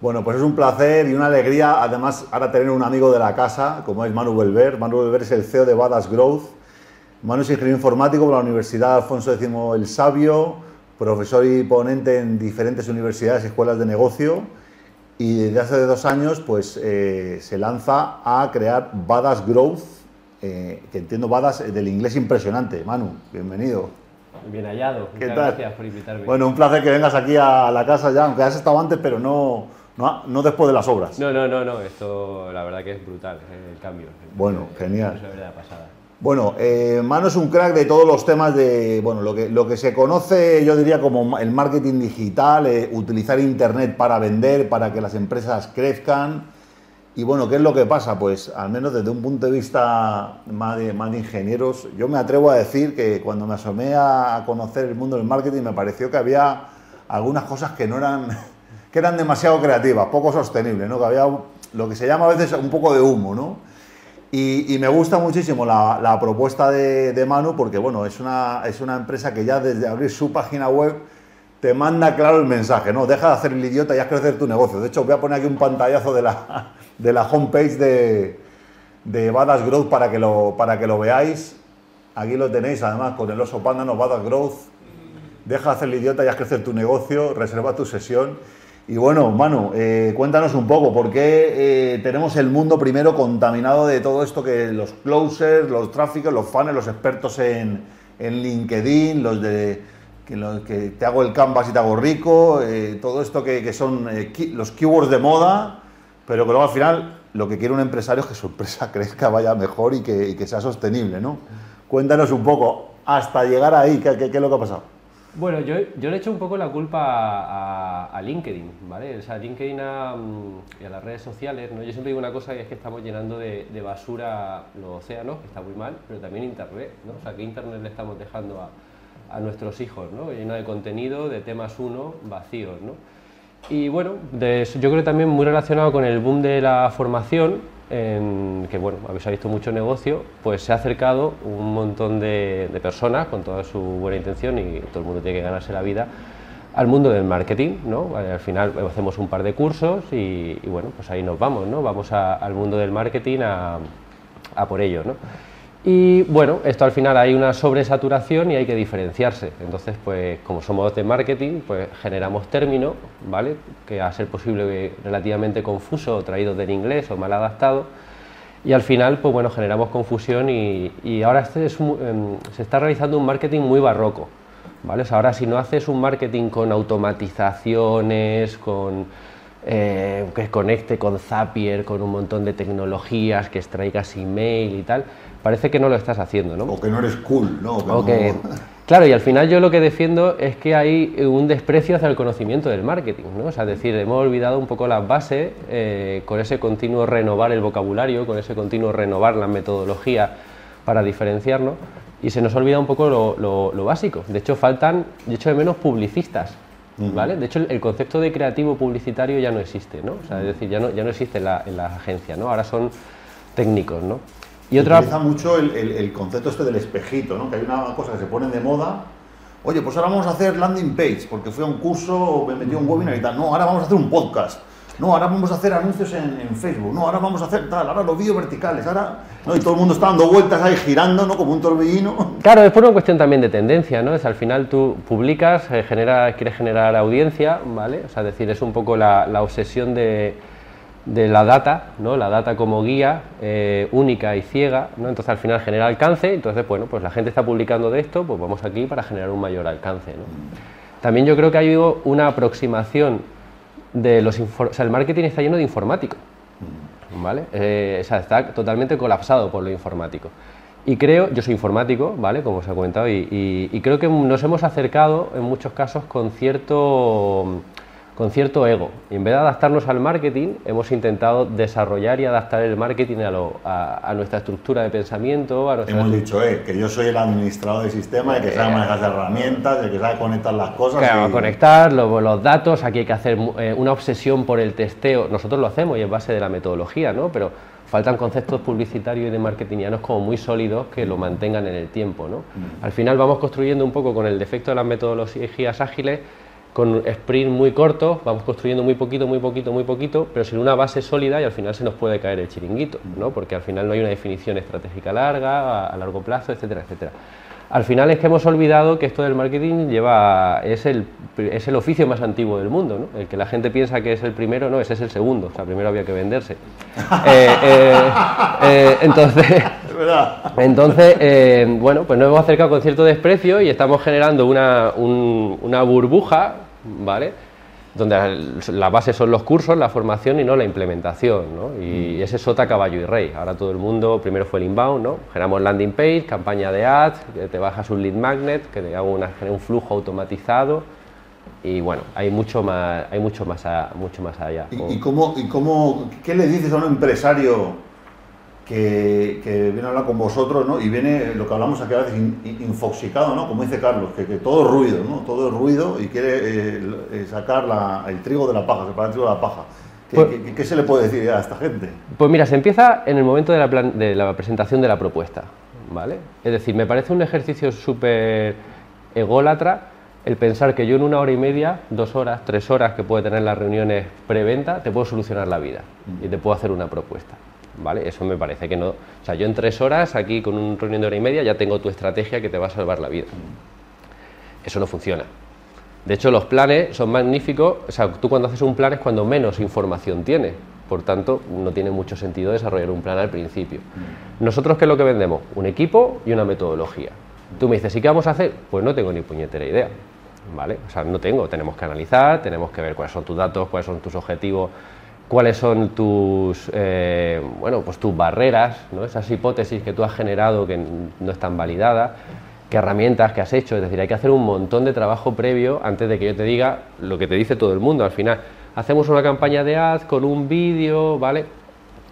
Bueno, pues es un placer y una alegría, además, ahora tener un amigo de la casa, como es Manu Belver. Manu Belver es el CEO de Badas Growth. Manu es ingeniero informático por la Universidad Alfonso X el Sabio, profesor y ponente en diferentes universidades y escuelas de negocio. Y desde hace dos años, pues eh, se lanza a crear Badas Growth, eh, que entiendo Badas del inglés impresionante. Manu, bienvenido. Bien hallado. ¿Qué Muchas tal? gracias por invitarme. Bueno, un placer que vengas aquí a la casa ya, aunque has estado antes, pero no, no, no después de las obras. No, no, no, no, esto la verdad que es brutal, eh, el cambio. Bueno, genial. la pasada. Bueno, eh, Manu es un crack de todos los temas de, bueno, lo que, lo que se conoce, yo diría, como el marketing digital, eh, utilizar Internet para vender, para que las empresas crezcan. Y bueno, ¿qué es lo que pasa? Pues al menos desde un punto de vista más de, más de ingenieros, yo me atrevo a decir que cuando me asomé a conocer el mundo del marketing me pareció que había algunas cosas que no eran, que eran demasiado creativas, poco sostenibles, ¿no? Que había lo que se llama a veces un poco de humo, ¿no? Y, me gusta muchísimo la, propuesta de, Manu porque, bueno, es una, es una empresa que ya desde abrir su página web te manda claro el mensaje, ¿no? Deja de hacer el idiota y haz crecer tu negocio. De hecho, voy a poner aquí un pantallazo de la, de la homepage de, de Badass Growth para que, lo, para que lo veáis. Aquí lo tenéis, además, con el oso panda, ¿no? Badass Growth. Deja de hacer el idiota y haz crecer tu negocio, reserva tu sesión. Y bueno, Manu, eh, cuéntanos un poco, ¿por qué eh, tenemos el mundo primero contaminado de todo esto que los closers, los tráficos, los fans, los expertos en, en LinkedIn, los de que, lo- que te hago el canvas y te hago rico, eh, todo esto que, que son eh, los keywords de moda, pero que luego al final lo que quiere un empresario es que su empresa crezca, vaya mejor y que, que sea sostenible, ¿no? Cuéntanos un poco, hasta llegar ahí, ¿qué, qué- qué es lo que ha pasado? Bueno, yo, yo le echo un poco la culpa a, a- a LinkedIn, ¿vale? O sea, LinkedIn a, mm, y a las redes sociales, ¿no? Yo siempre digo una cosa y es que estamos llenando de, de basura los océanos, que está muy mal, pero también Internet, ¿no? O sea, que Internet le estamos dejando a, nuestros hijos, ¿no? Lleno de contenido, de temas uno, vacíos, ¿no? Y bueno, de yo creo también muy relacionado con el boom de la formación, en que bueno, habéis visto mucho negocio, pues se ha acercado un montón de, personas con toda su buena intención y todo el mundo tiene que ganarse la vida al mundo del marketing, ¿no? Vale, Al final eh, hacemos un par de cursos y, bueno, pues ahí nos vamos, ¿no? Vamos al mundo del marketing a, a por ello, ¿no? Y bueno, esto al final hay una sobresaturación y hay que diferenciarse. Entonces, pues como somos de marketing, pues generamos términos, ¿vale? Que a ser posible relativamente confuso, traídos del inglés o mal adaptados. Y al final, pues bueno, generamos confusión y, y ahora este em, se está realizando un marketing muy barroco, ¿vale? Ahora si no haces un marketing con automatizaciones, con eh, que conecte con Zapier, con un montón de tecnologías, que extraigas email y tal, parece que no lo estás haciendo, ¿no? O que no eres cool, ¿no? O que- no- claro, y al final yo lo que defiendo es que hay un desprecio hacia el conocimiento del marketing, ¿no? O sea, es decir, hemos olvidado un poco las bases eh, con ese continuo renovar el vocabulario, con ese continuo renovar la metodología para diferenciarnos y se nos olvida un poco lo, lo- lo básico. De hecho, faltan, de hecho, de menos publicistas. ¿Vale? De hecho, el, el concepto de creativo publicitario ya no existe, ¿no? O sea, es decir, ya no, ya no existe en la, en las agencias, ¿no? Ahora son técnicos, ¿no? Y otra, utiliza mucho el, el- el concepto este del espejito, ¿no? Que hay una cosa que se pone de moda. Oye, pues ahora vamos a hacer landing page, porque fui a un curso, me metí a un webinar y tal. No, ahora vamos a hacer un podcast. No, ahora vamos a hacer anuncios en, en Facebook. No, ahora vamos a hacer tal, ahora los vídeos verticales. Ahora, ¿no? Y todo el mundo está dando vueltas ahí, girando, ¿no? Como un torbellino. Claro, es por una cuestión también de tendencia, ¿no? Es al final tú publicas, eh, genera, quieres generar audiencia, ¿vale? O sea, es decir, es un poco la, la obsesión de, de la data, ¿no? La data como guía eh, única y ciega, ¿no? Entonces al final genera alcance, entonces, bueno, pues la gente está publicando de esto, pues vamos aquí para generar un mayor alcance, ¿no? También yo creo que ha habido una aproximación de los... O sea, el marketing está lleno de informáticos. ¿vale? Eh, o sea, está totalmente colapsado por lo informático. Y creo, yo soy informático, ¿vale? Como os he comentado, y- y creo que nos hemos acercado en muchos casos con cierto, con cierto ego. Y en vez de adaptarnos al marketing, hemos intentado desarrollar y adaptar el marketing a, lo- a- a nuestra estructura de pensamiento, a nuestra Hemos dicho, eh, que yo soy el administrador del sistema, el que sabe manejar las herramientas, el que sabe conectar las cosas. Claro, y- conectar lo- los datos, aquí hay que hacer eh, una obsesión por el testeo. Nosotros lo hacemos y es base de la metodología, ¿no? Pero faltan conceptos publicitarios y de marketingianos como muy sólidos que lo mantengan en el tiempo, ¿no? Al final vamos construyendo un poco con el defecto de las metodologías ágiles con sprint muy cortos, vamos construyendo muy poquito, muy poquito, muy poquito, pero sin una base sólida y al final se nos puede caer el chiringuito, ¿no? porque al final no hay una definición estratégica larga, a, largo plazo, etcétera, etcétera. Al final es que hemos olvidado que esto del marketing lleva es el, es el oficio más antiguo del mundo, ¿no? El que la gente piensa que es el primero, no, ese es el segundo, o sea, primero había que venderse. Eh, eh, eh, entonces, entonces bueno, pues nos hemos acercado con cierto desprecio y estamos generando una, una burbuja, ¿vale? donde la base son los cursos, la formación y no la implementación, ¿no? Y mm. ese es sota, caballo y rey. Ahora todo el mundo, primero fue el inbound, ¿no? Generamos landing page, campaña de ads, que te bajas un lead magnet, que te hago un flujo automatizado y bueno, hay mucho más, hay mucho más, mucho más allá. ¿Y, cómo, y cómo, qué le dices a un empresario que, viene a hablar con vosotros, ¿no? Y viene lo que hablamos aquí a veces, infoxicado, ¿no? Como dice Carlos, que, todo es ruido, ¿no? Todo es ruido y quiere eh, eh, sacar el trigo de la paja, separar el trigo de la paja. Pues ¿Qué, se le puede decir a esta gente? Pues mira, se empieza en el momento de la, de la presentación de la propuesta, ¿vale? Es decir, me parece un ejercicio súper ególatra el pensar que yo en una hora y media, dos horas, tres horas que puede tener las reuniones preventa, te puedo solucionar la vida y te puedo hacer una propuesta. ¿Vale? Eso me parece que no. O sea, yo en tres horas, aquí con un reunión de hora y media, ya tengo tu estrategia que te va a salvar la vida. Eso no funciona. De hecho, los planes son magníficos. O sea, tú cuando haces un plan es cuando menos información tienes. Por tanto, no tiene mucho sentido desarrollar un plan al principio. Nosotros, ¿qué es lo que vendemos? Un equipo y una metodología. Tú me dices, ¿y qué vamos a hacer? Pues no tengo ni puñetera idea. ¿Vale? O sea, no tengo. Tenemos que analizar, tenemos que ver cuáles son tus datos, cuáles son tus objetivos cuáles son tus, eh, bueno, pues tus barreras, ¿no? esas hipótesis que tú has generado que no están validadas, qué herramientas que has hecho, es decir, hay que hacer un montón de trabajo previo antes de que yo te diga lo que te dice todo el mundo. Al final, hacemos una campaña de ads con un vídeo, ¿vale?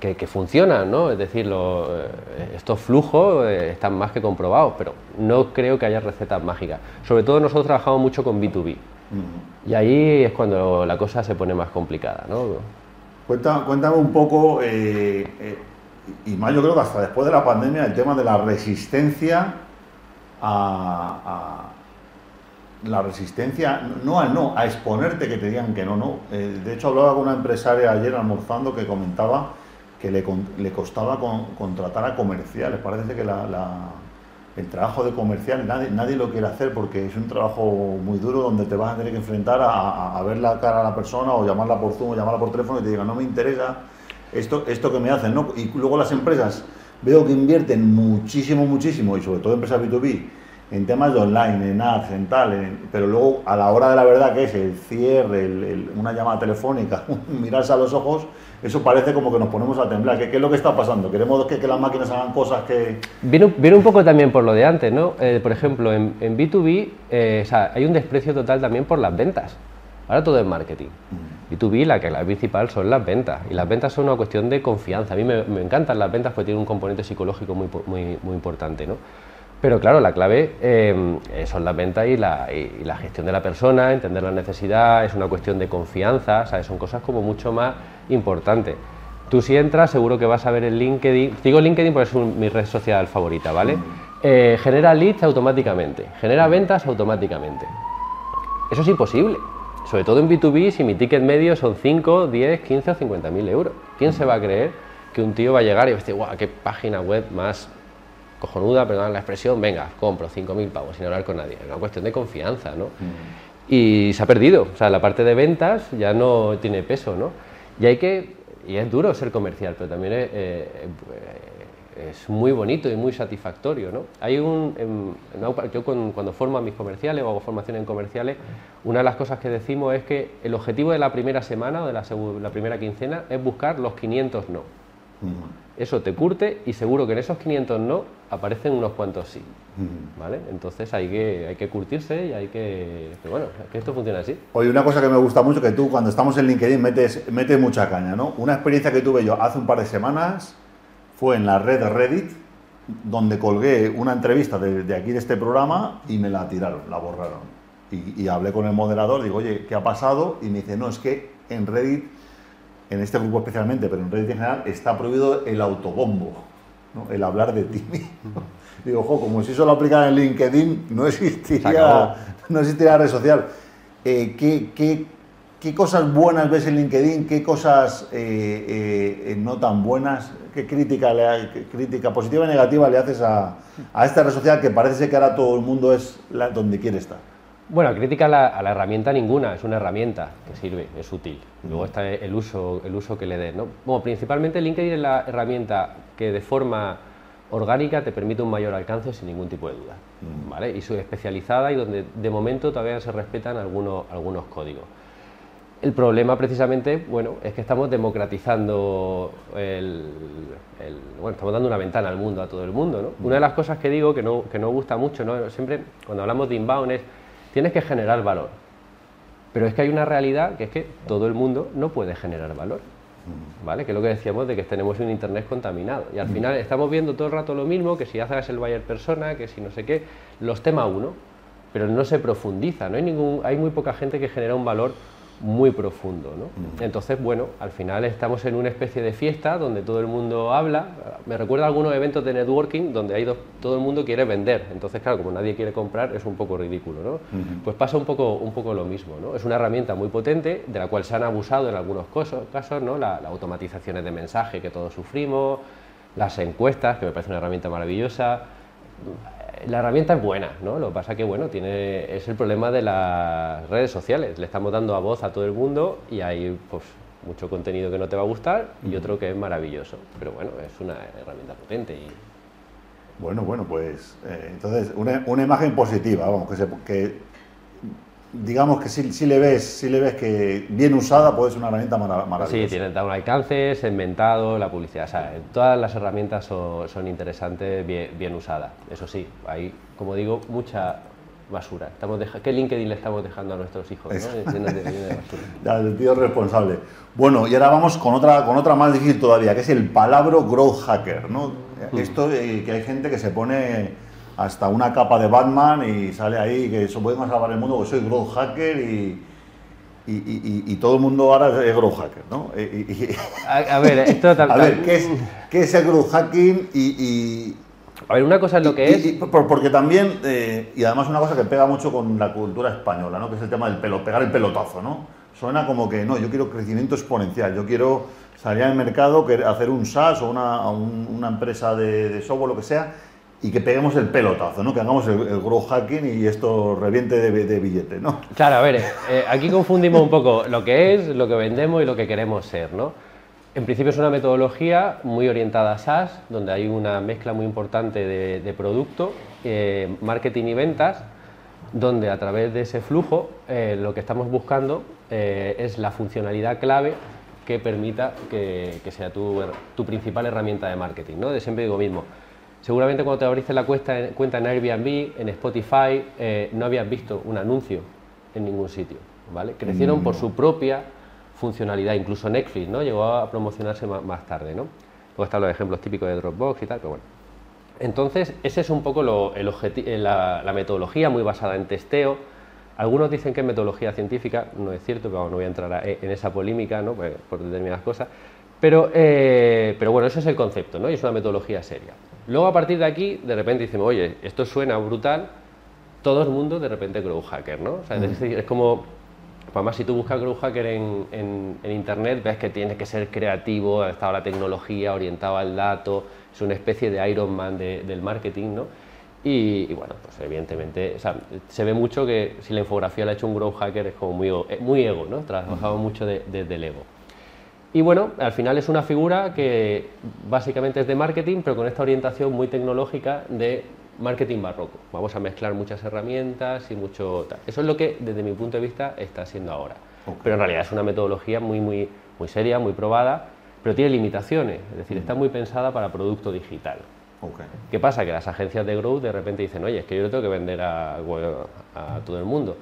Que, que funcionan, ¿no? Es decir, eh, estos flujos eh, están más que comprobados, pero no creo que haya recetas mágicas. Sobre todo nosotros trabajamos mucho con B2B. Y ahí es cuando la cosa se pone más complicada, ¿no? Cuéntame un poco, eh, eh, y más yo creo que hasta después de la pandemia, el tema de la resistencia a, la resistencia, no al no, a exponerte que te digan que no, no. Eh, de hecho, hablaba con una empresaria ayer almorzando que comentaba que le, le costaba contratar a comerciales. Parece que la el trabajo de comercial nadie, nadie lo quiere hacer porque es un trabajo muy duro donde te vas a tener que enfrentar a, ver la cara a la persona o llamarla por Zoom o llamarla por teléfono y te digan no me interesa esto, esto que me hacen. ¿no? Y luego las empresas veo que invierten muchísimo, muchísimo y sobre todo empresas B2B en temas de online, en ads, en tal, pero luego a la hora de la verdad que es el cierre, una llamada telefónica, mirarse a los ojos, eso parece como que nos ponemos a temblar. ¿Qué, qué es lo que está pasando? ¿Queremos que, que, las máquinas hagan cosas que...? Viene, viene, un poco también por lo de antes, ¿no? Eh, por ejemplo, en, en B2B eh, o sea, hay un desprecio total también por las ventas. Ahora todo es marketing. Mm. B2B, la que la principal son las ventas. Y las ventas son una cuestión de confianza. A mí me, me encantan las ventas porque tienen un componente psicológico muy, muy, muy importante, ¿no? Pero claro, la clave eh, son las ventas y la, y la, gestión de la persona, entender la necesidad, es una cuestión de confianza, ¿sabes? son cosas como mucho más importantes. Tú si entras seguro que vas a ver el LinkedIn, digo LinkedIn porque es mi red social favorita, ¿vale? Eh, genera leads automáticamente, genera ventas automáticamente. Eso es imposible, sobre todo en B2B si mi ticket medio son 5, 10, 15 o 50 mil euros. ¿Quién se va a creer que un tío va a llegar y va a decir, guau, qué página web más cojonuda, perdón la expresión, venga, compro 5.000 pavos sin hablar con nadie. Es una cuestión de confianza, ¿no? Mm. Y se ha perdido, o sea, la parte de ventas ya no tiene peso, ¿no? Y hay que, y es duro ser comercial, pero también es, eh, es muy bonito y muy satisfactorio, ¿no? Hay un, yo cuando formo a mis comerciales o hago formación en comerciales, una de las cosas que decimos es que el objetivo de la primera semana o de la, la primera quincena es buscar los 500 no. Eso te curte y seguro que en esos 500 no aparecen unos cuantos sí. ¿Vale? Entonces hay que, hay que curtirse y hay que, bueno, que esto funciona así. Oye, una cosa que me gusta mucho que tú cuando estamos en LinkedIn metes, metes mucha caña, ¿no? Una experiencia que tuve yo hace un par de semanas fue en la red Reddit, donde colgué una entrevista de, aquí de este programa y me la tiraron, la borraron. Y, y hablé con el moderador, digo, oye, ¿qué ha pasado? Y me dice, no, es que en Reddit en este grupo especialmente, pero en Reddit en general, está prohibido el autobombo, el hablar de ti Digo, ojo, como si eso lo aplicara en LinkedIn, no existiría, no existiría red social. eh, ¿qué, cosas buenas ves en LinkedIn? ¿Qué cosas eh, no tan buenas? ¿Qué crítica, crítica positiva y negativa le haces a, esta red social que parece que ahora todo el mundo es donde quiere estar? Bueno, crítica a la, herramienta ninguna, es una herramienta que sirve, es útil. Luego está el uso, el uso que le dé. ¿no? Principalmente LinkedIn es la herramienta que de forma orgánica te permite un mayor alcance sin ningún tipo de duda. ¿vale? Y es especializada y donde de momento todavía se respetan algunos, algunos códigos. El problema precisamente, bueno, es que estamos democratizando el, bueno, estamos dando una ventana al mundo, a todo el mundo, ¿no? Una de las cosas que digo que no, que no gusta mucho, ¿no? Siempre cuando hablamos de inbound es tienes que generar valor. Pero es que hay una realidad que es que todo el mundo no puede generar valor. ¿Vale? Que es lo que decíamos de que tenemos un internet contaminado. Y al final estamos viendo todo el rato lo mismo, que si haces el buyer persona, que si no sé qué, los temas uno, pero no se profundiza, no hay ningún, hay muy poca gente que genera un valor muy profundo. ¿no? Entonces, bueno, al final estamos en una especie de fiesta donde todo el mundo habla. Me recuerda a algunos eventos de networking donde hay todo el mundo quiere vender. Entonces, claro, como nadie quiere comprar, es un poco ridículo. ¿no? Pues pasa un poco, un poco lo mismo. ¿no? Es una herramienta muy potente de la cual se han abusado en algunos casos, ¿no? las la automatizaciones de mensaje que todos sufrimos, las encuestas, que me parece una herramienta maravillosa la herramienta es buena, ¿no? Lo que pasa que, bueno, tiene, es el problema de las redes sociales. Le estamos dando a voz a todo el mundo y hay, pues, mucho contenido que no te va a gustar y otro que es maravilloso. Pero bueno, es una herramienta potente y... Bueno, bueno, pues eh, entonces una, una, imagen positiva, vamos, que, se, que digamos que si, le ves si le ves que bien usada puede ser una herramienta maravillosa. Sí, tiene un alcance, segmentado, la publicidad, o sea, todas las herramientas son, interesantes bien, usadas. Eso sí, hay, como digo, mucha basura. Estamos ¿Qué LinkedIn le estamos dejando a nuestros hijos? ya, el tío responsable. Bueno, y ahora vamos con otra, con otra más difícil todavía, que es el palabra growth hacker. ¿no? Mm. Esto eh, que hay gente que se pone hasta una capa de Batman y sale ahí que eso podemos salvar el mundo, que soy growth hacker y, y, todo el mundo ahora es growth hacker, ¿no? a, ver, esto tal, A ver, ¿qué es, qué es el growth hacking y, A ver, una cosa es lo que es... porque también, eh, y además una cosa que pega mucho con la cultura española, ¿no? Que es el tema del pelo, pegar el pelotazo, ¿no? Suena como que, no, yo quiero crecimiento exponencial, yo quiero salir al mercado, hacer un SaaS o una, una empresa de, de software, lo que sea, y que peguemos el pelotazo, ¿no? que hagamos el, el hacking y esto reviente de, de billete. ¿no? Claro, a ver, eh, aquí confundimos un poco lo que es, lo que vendemos y lo que queremos ser. ¿no? En principio es una metodología muy orientada a SaaS, donde hay una mezcla muy importante de, producto, eh, marketing y ventas, donde a través de ese flujo eh, lo que estamos buscando es la funcionalidad clave que permita que, sea tu, tu, principal herramienta de marketing. ¿no? De siempre digo mismo, Seguramente cuando te abriste la cuenta en Airbnb, en Spotify, eh, no habías visto un anuncio en ningún sitio, ¿vale? Crecieron por su propia funcionalidad, incluso Netflix, ¿no? Llegó a promocionarse más, tarde, ¿no? Luego están los ejemplos típicos de Dropbox y tal, pero bueno. Entonces, ese es un poco el eh, la, la, metodología muy basada en testeo. Algunos dicen que es metodología científica, no es cierto, pero no voy a entrar en esa polémica, ¿no? Pues, por determinadas cosas. Pero, eh, pero bueno, ese es el concepto, ¿no? Y es una metodología seria. Luego a partir de aquí, de repente decimos, oye, esto suena brutal, todo el mundo de repente grow hacker, ¿no? O sea, es, decir, es como, además si tú buscas grow hacker en, internet, ves que tienes que ser creativo, ha estado la tecnología, orientado al dato, es una especie de Iron Man del marketing, ¿no? Y, bueno, pues evidentemente, o sea, se ve mucho que si la infografía la ha hecho un grow hacker es como muy, eh, muy ego, ¿no? Trabajamos mucho desde el ego. Y bueno, al final es una figura que básicamente es de marketing, pero con esta orientación muy tecnológica de marketing barroco. Vamos a mezclar muchas herramientas y mucho tal. Eso es lo que desde mi punto de vista está siendo ahora. Pero en realidad es una metodología muy, muy, muy seria, muy probada, pero tiene limitaciones. Es decir, está muy pensada para producto digital. ¿Qué pasa? Que las agencias de growth de repente dicen, oye, es que yo lo tengo que vender a, a todo el mundo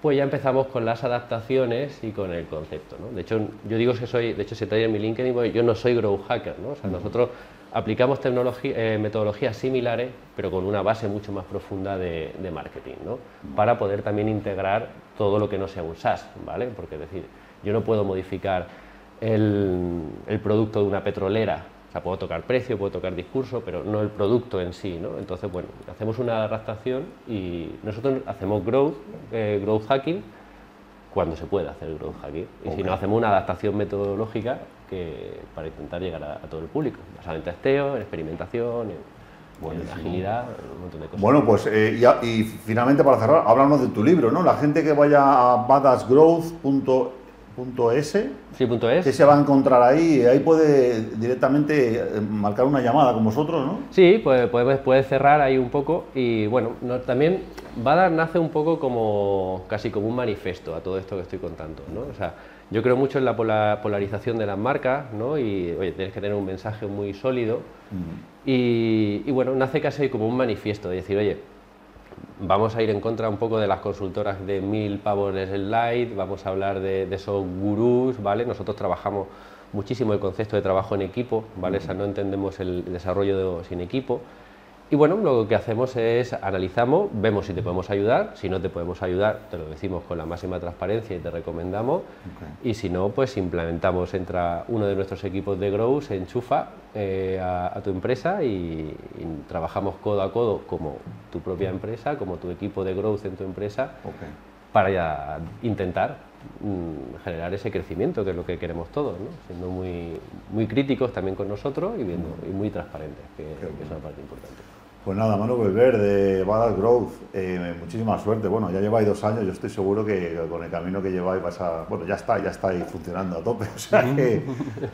pues ya empezamos con las adaptaciones y con el concepto. ¿no? De hecho, yo digo que soy, de hecho, se trae en mi LinkedIn, yo no soy grow hacker, ¿no? O sea, nosotros aplicamos eh, metodologías similares, pero con una base mucho más profunda de, marketing, ¿no? Para poder también integrar todo lo que no sea un SaaS, ¿vale? Porque es decir, yo no puedo modificar el producto de una petrolera o sea, puedo tocar precio, puedo tocar discurso, pero no el producto en sí, ¿no? Entonces, bueno, hacemos una adaptación y nosotros hacemos growth, eh, growth hacking, cuando se puede hacer growth hacking. Y si no, hacemos una adaptación metodológica que, para intentar llegar a, todo el público, basado en testeo, en experimentación, en, agilidad, un montón de cosas. Bueno, pues eh, y, finalmente para cerrar, háblanos de tu libro, ¿no? La gente que vaya a badassgrowth.es Sí, punto es. Que se va a encontrar ahí, ahí puede directamente eh, marcar una llamada con vosotros, ¿no? Sí, pues puede, cerrar ahí un poco y bueno, también Badar nace un poco como casi como un manifiesto a todo esto que estoy contando, ¿no? O sea, yo creo mucho en la polarización de las marcas, ¿no? Y oye, tienes que tener un mensaje muy sólido y, y bueno, nace casi como un manifiesto de decir, oye, vamos a ir en contra un poco de las consultoras de mil pavos el light, vamos a hablar de, esos gurús, ¿vale? Nosotros trabajamos muchísimo el concepto de trabajo en equipo, ¿vale? O sea, no entendemos el desarrollo sin equipo. Y bueno, lo que hacemos es analizamos, vemos si te podemos ayudar, si no te podemos ayudar, te lo decimos con la máxima transparencia y te recomendamos. Y si no, pues implementamos, entra uno de nuestros equipos de Grow, se enchufa eh, a, tu empresa y, trabajamos codo a codo como tu propia empresa, como tu equipo de Growth en tu empresa, para ya intentar mm, generar ese crecimiento, que es lo que queremos todos, ¿no? siendo muy, muy críticos también con nosotros y, viendo, y muy transparentes, que, que es una parte importante. Pues nada, Manu Belver de Badass Growth, eh, muchísima suerte. Bueno, ya lleváis dos años, yo estoy seguro que con el camino que lleváis vais a... Bueno, ya está, ya estáis funcionando a tope, o sea que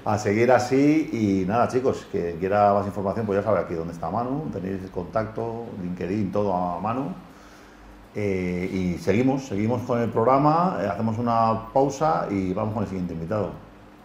a seguir así y nada chicos, que quiera más información pues ya sabe aquí dónde está Manu, tenéis el contacto, LinkedIn, todo a Manu. Eh, y seguimos, seguimos con el programa, eh, hacemos una pausa y vamos con el siguiente invitado.